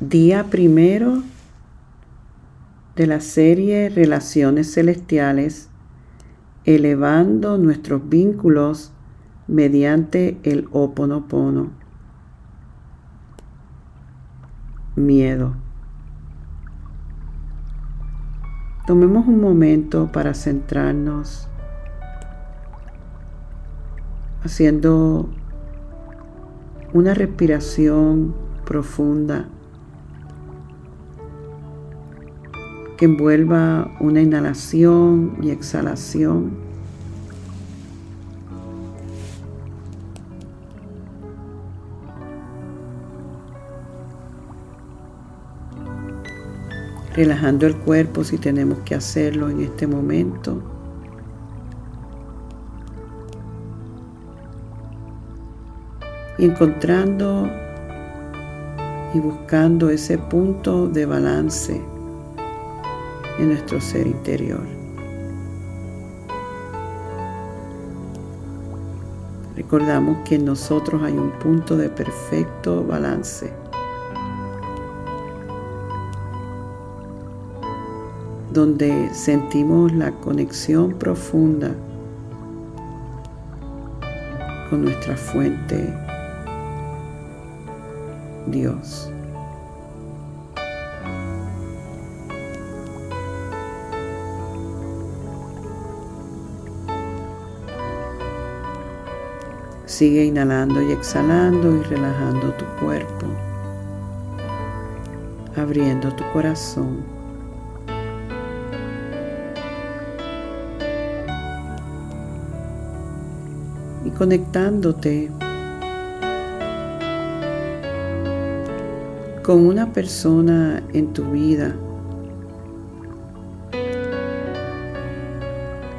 Día primero de la serie Relaciones Celestiales, elevando nuestros vínculos mediante el oponopono. Miedo. Tomemos un momento para centrarnos haciendo una respiración profunda que envuelva una inhalación y exhalación. Relajando el cuerpo si tenemos que hacerlo en este momento. Y encontrando y buscando ese punto de balance en nuestro ser interior. Recordamos que en nosotros hay un punto de perfecto balance. donde sentimos la conexión profunda con nuestra fuente Dios. Sigue inhalando y exhalando y relajando tu cuerpo, abriendo tu corazón. Y conectándote con una persona en tu vida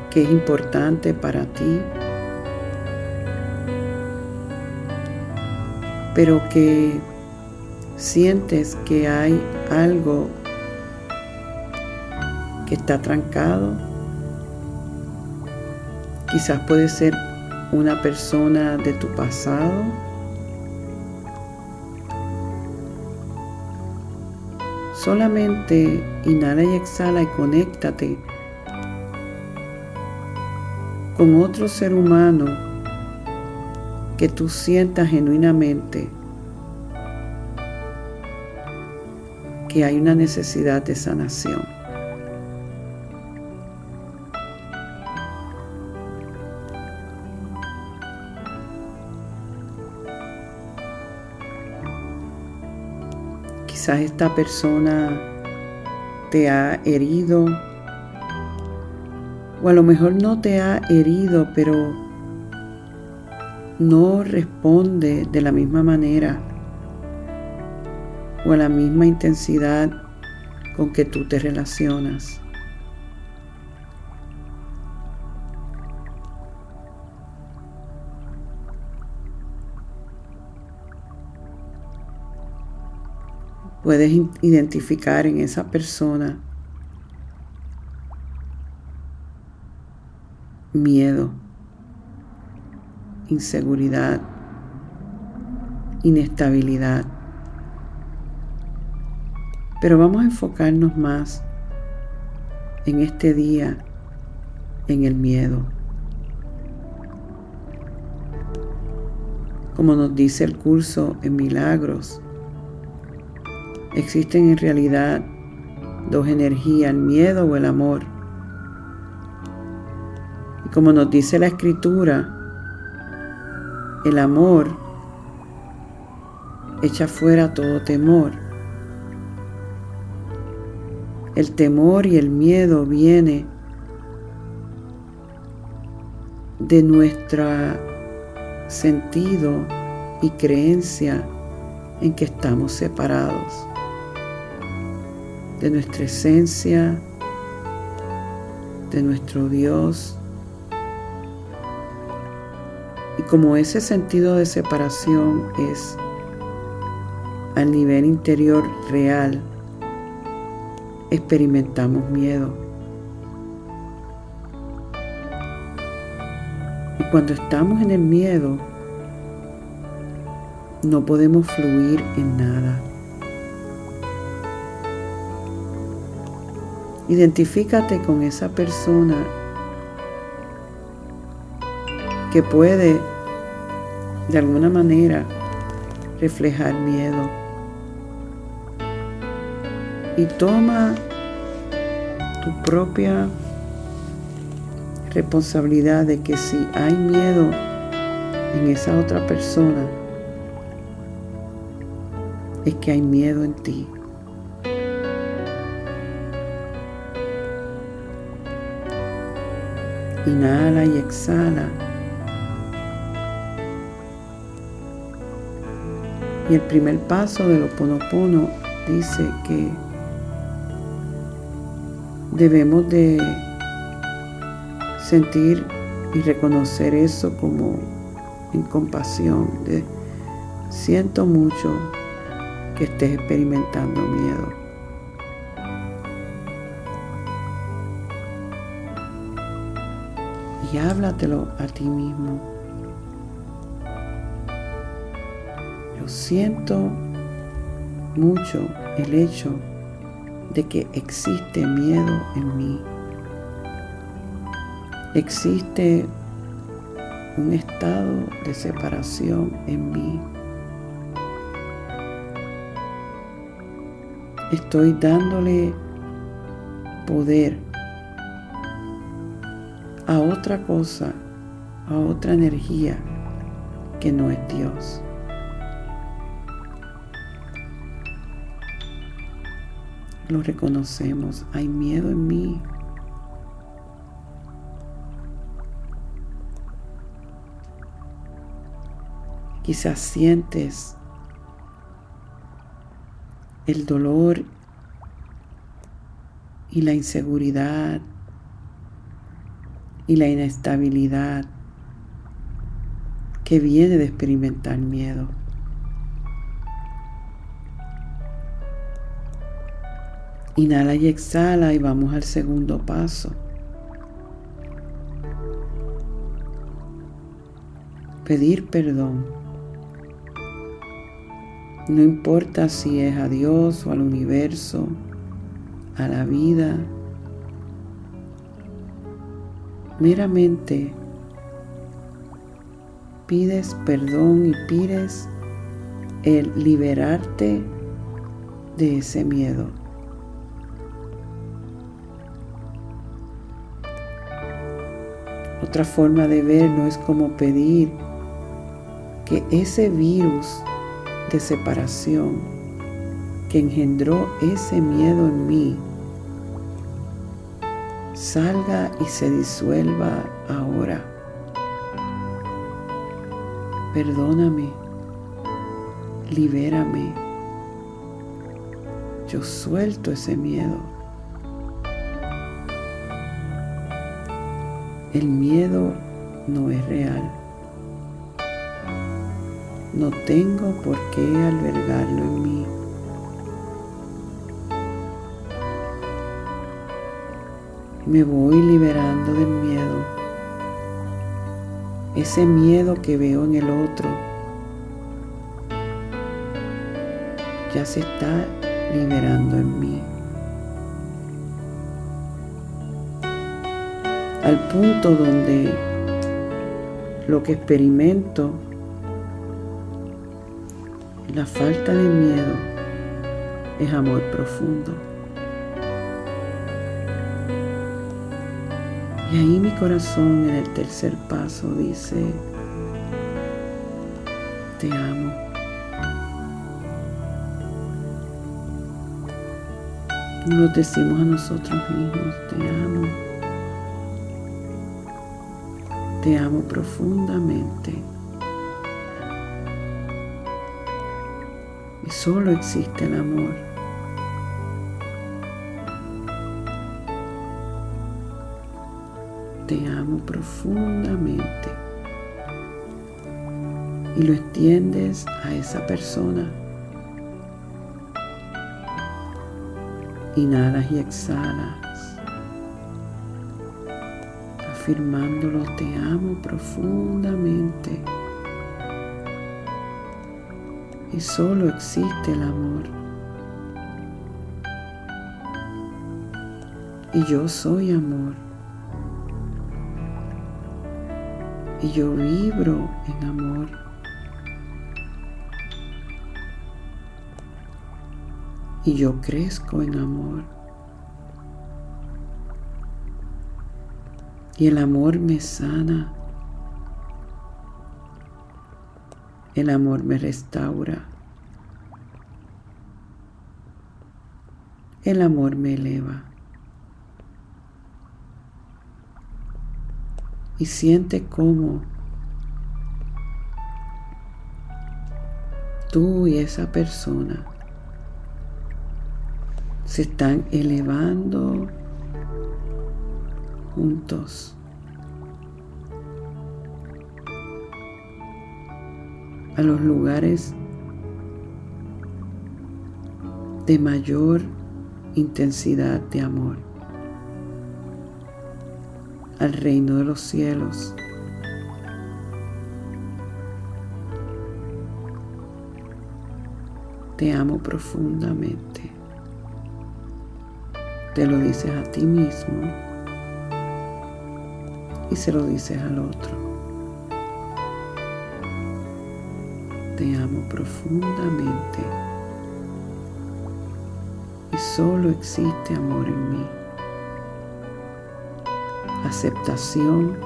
que es importante para ti pero que sientes que hay algo que está trancado. Quizás puede ser una persona de tu pasado. Solamente inhala y exhala y conéctate con otro ser humano que tú sientas genuinamente que hay una necesidad de sanación. Quizás esta persona te ha herido o a lo mejor no te ha herido, pero no responde de la misma manera o a la misma intensidad con que tú te relacionas. Puedes identificar en esa persona miedo inseguridad, inestabilidad. Pero vamos a enfocarnos más en este día, en el miedo. Como nos dice el curso en Milagros, existen en realidad dos energías, el miedo o el amor. Y como nos dice la escritura, el amor echa fuera todo temor. El temor y el miedo viene de nuestro sentido y creencia en que estamos separados, de nuestra esencia, de nuestro Dios, como ese sentido de separación es al nivel interior real, experimentamos miedo. Y cuando estamos en el miedo, no podemos fluir en nada. Identifícate con esa persona que puede de alguna manera reflejar miedo. Y toma tu propia responsabilidad de que si hay miedo en esa otra persona, es que hay miedo en ti. Inhala y exhala. Y el primer paso del Oponopono dice que debemos de sentir y reconocer eso como en compasión. Siento mucho que estés experimentando miedo. Y háblatelo a ti mismo. Siento mucho el hecho de que existe miedo en mí. Existe un estado de separación en mí. Estoy dándole poder a otra cosa, a otra energía que no es Dios. Lo reconocemos, hay miedo en mí, Quizás sientes el dolor y la inseguridad y la inestabilidad que viene de experimentar miedo. Inhala y exhala y vamos al segundo paso. Pedir perdón. No importa si es a Dios o al universo, a la vida. Meramente pides perdón y pides el liberarte de ese miedo. Otra forma de ver no es como pedir que ese virus de separación que engendró ese miedo en mí salga y se disuelva ahora. Perdóname, libérame. Yo suelto ese miedo. El miedo no es real. No tengo por qué albergarlo en mí. Me voy liberando del miedo. Ese miedo que veo en el otro ya se está liberando en mí. Al punto donde lo que experimento la falta de miedo es amor profundo. Y ahí mi corazón en el tercer paso dice, te amo. Nos decimos a nosotros mismos, te amo. Te amo profundamente. solo existe el amor. Te amo profundamente y lo extiendes a esa persona. Inhalas y exhalas, afirmándolo, te amo profundamente y solo existe el amor. Y yo soy amor. Y yo vibro en amor. Y yo crezco en amor. Y el amor me sana. El amor me restaura. El amor me eleva. Y siente cómo tú y esa persona se están elevando juntos. a los lugares de mayor intensidad de amor, al reino de los cielos. Te amo profundamente. Te lo dices a ti mismo y se lo dices al otro. te amo profundamente y solo existe amor en mí. Aceptación,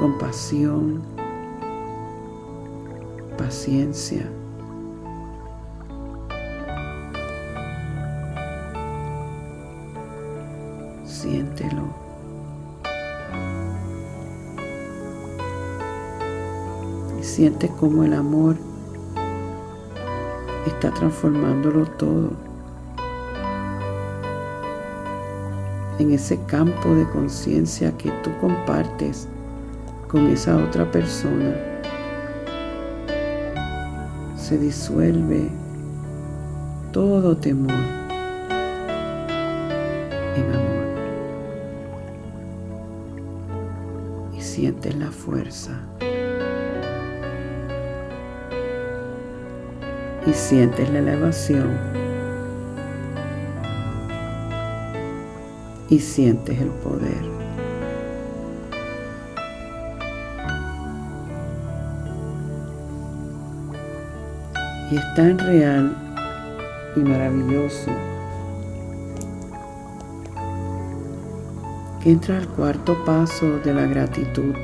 compasión, paciencia. Siente como el amor está transformándolo todo. En ese campo de conciencia que tú compartes con esa otra persona, se disuelve todo temor en amor. Y sientes la fuerza. Y sientes la elevación y sientes el poder. Y es tan real y maravilloso que entra al cuarto paso de la gratitud.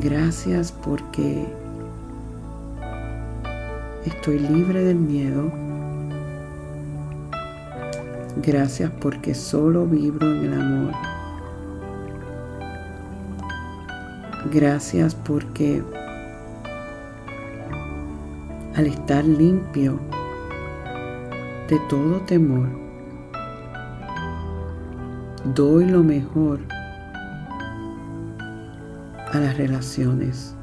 Gracias porque estoy libre del miedo. Gracias porque solo vibro en el amor. Gracias porque al estar limpio de todo temor, doy lo mejor a las relaciones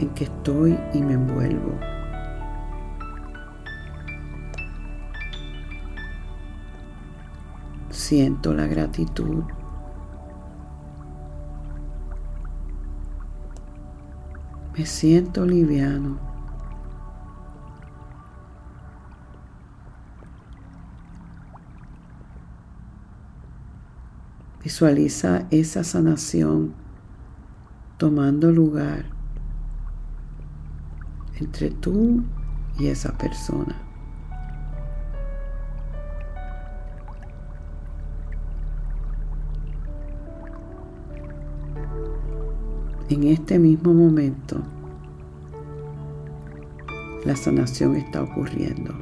en que estoy y me envuelvo. Siento la gratitud. Me siento liviano. Visualiza esa sanación tomando lugar entre tú y esa persona. En este mismo momento, la sanación está ocurriendo.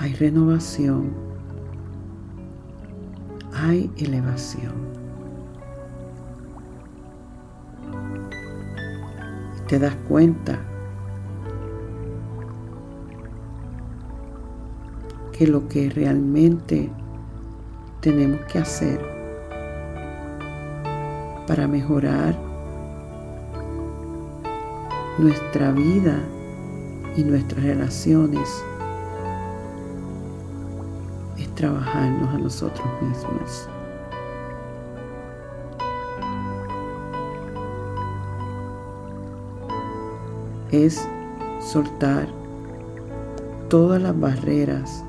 Hay renovación hay elevación. Te das cuenta que lo que realmente tenemos que hacer para mejorar nuestra vida y nuestras relaciones trabajarnos a nosotros mismos. Es soltar todas las barreras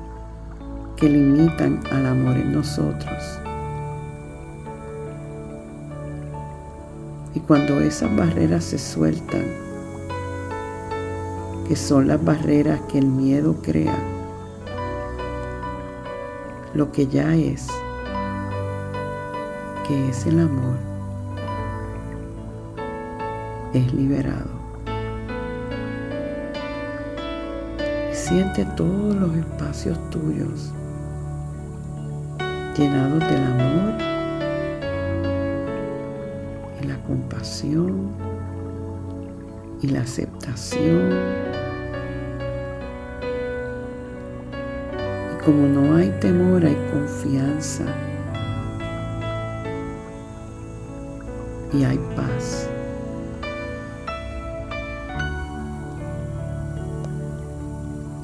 que limitan al amor en nosotros. Y cuando esas barreras se sueltan, que son las barreras que el miedo crea, lo que ya es, que es el amor, es liberado. Siente todos los espacios tuyos llenados del amor y la compasión y la aceptación. Como no hay temor, hay confianza y hay paz.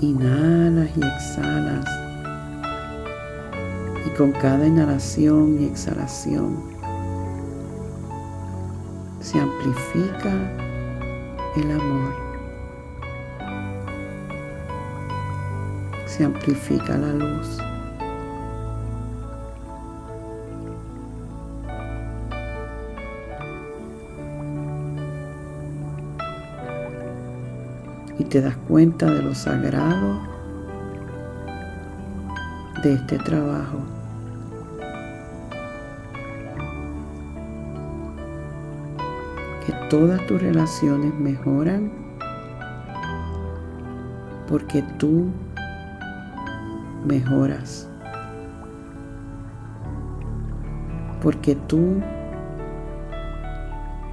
Inhalas y exhalas. Y con cada inhalación y exhalación se amplifica el amor. Se amplifica la luz. y te das cuenta de lo sagrado de este trabajo. Que todas tus relaciones mejoran porque tú mejoras. Porque tú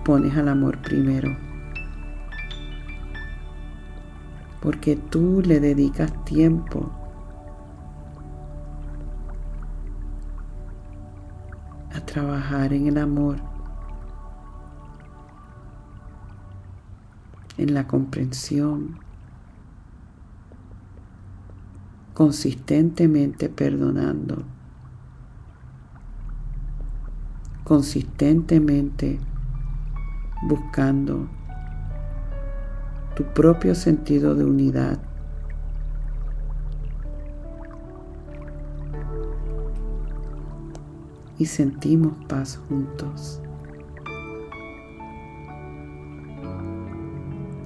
pones al amor primero. porque tú le dedicas tiempo a trabajar en el amor, en la comprensión, consistentemente perdonando, consistentemente buscando tu propio sentido de unidad. Y sentimos paz juntos.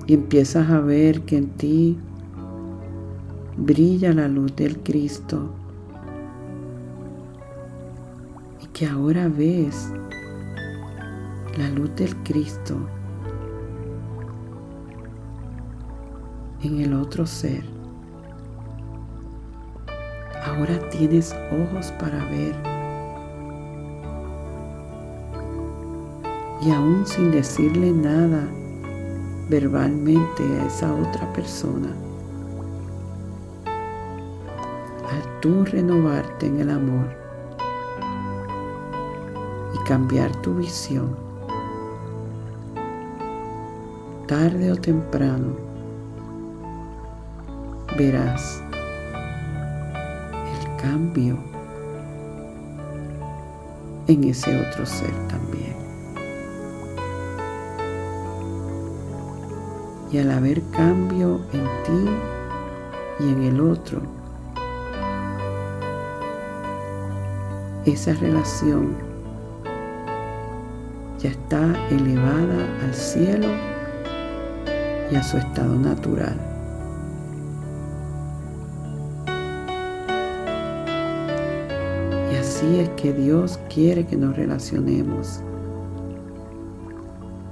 Y empiezas a ver que en ti brilla la luz del Cristo. Y que ahora ves la luz del Cristo en el otro ser. Ahora tienes ojos para ver. Y aún sin decirle nada verbalmente a esa otra persona, tú renovarte en el amor y cambiar tu visión, tarde o temprano, verás el cambio en ese otro ser también. Y al haber cambio en ti y en el otro, esa relación ya está elevada al cielo y a su estado natural. Así es que Dios quiere que nos relacionemos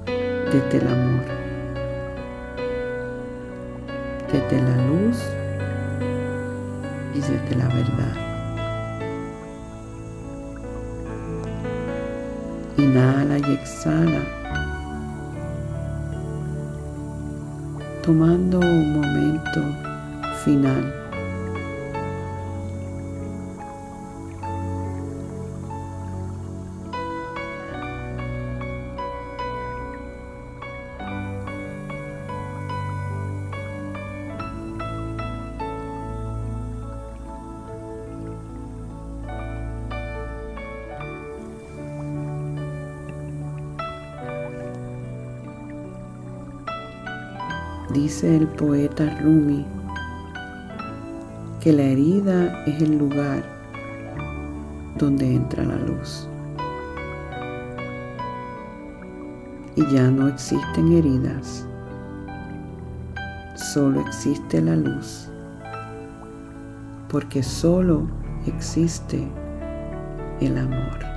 desde el amor, desde la luz y desde la verdad. Inhala y exhala, tomando un momento final Dice el poeta Rumi que la herida es el lugar donde entra la luz. Y ya no existen heridas, solo existe la luz, porque solo existe el amor.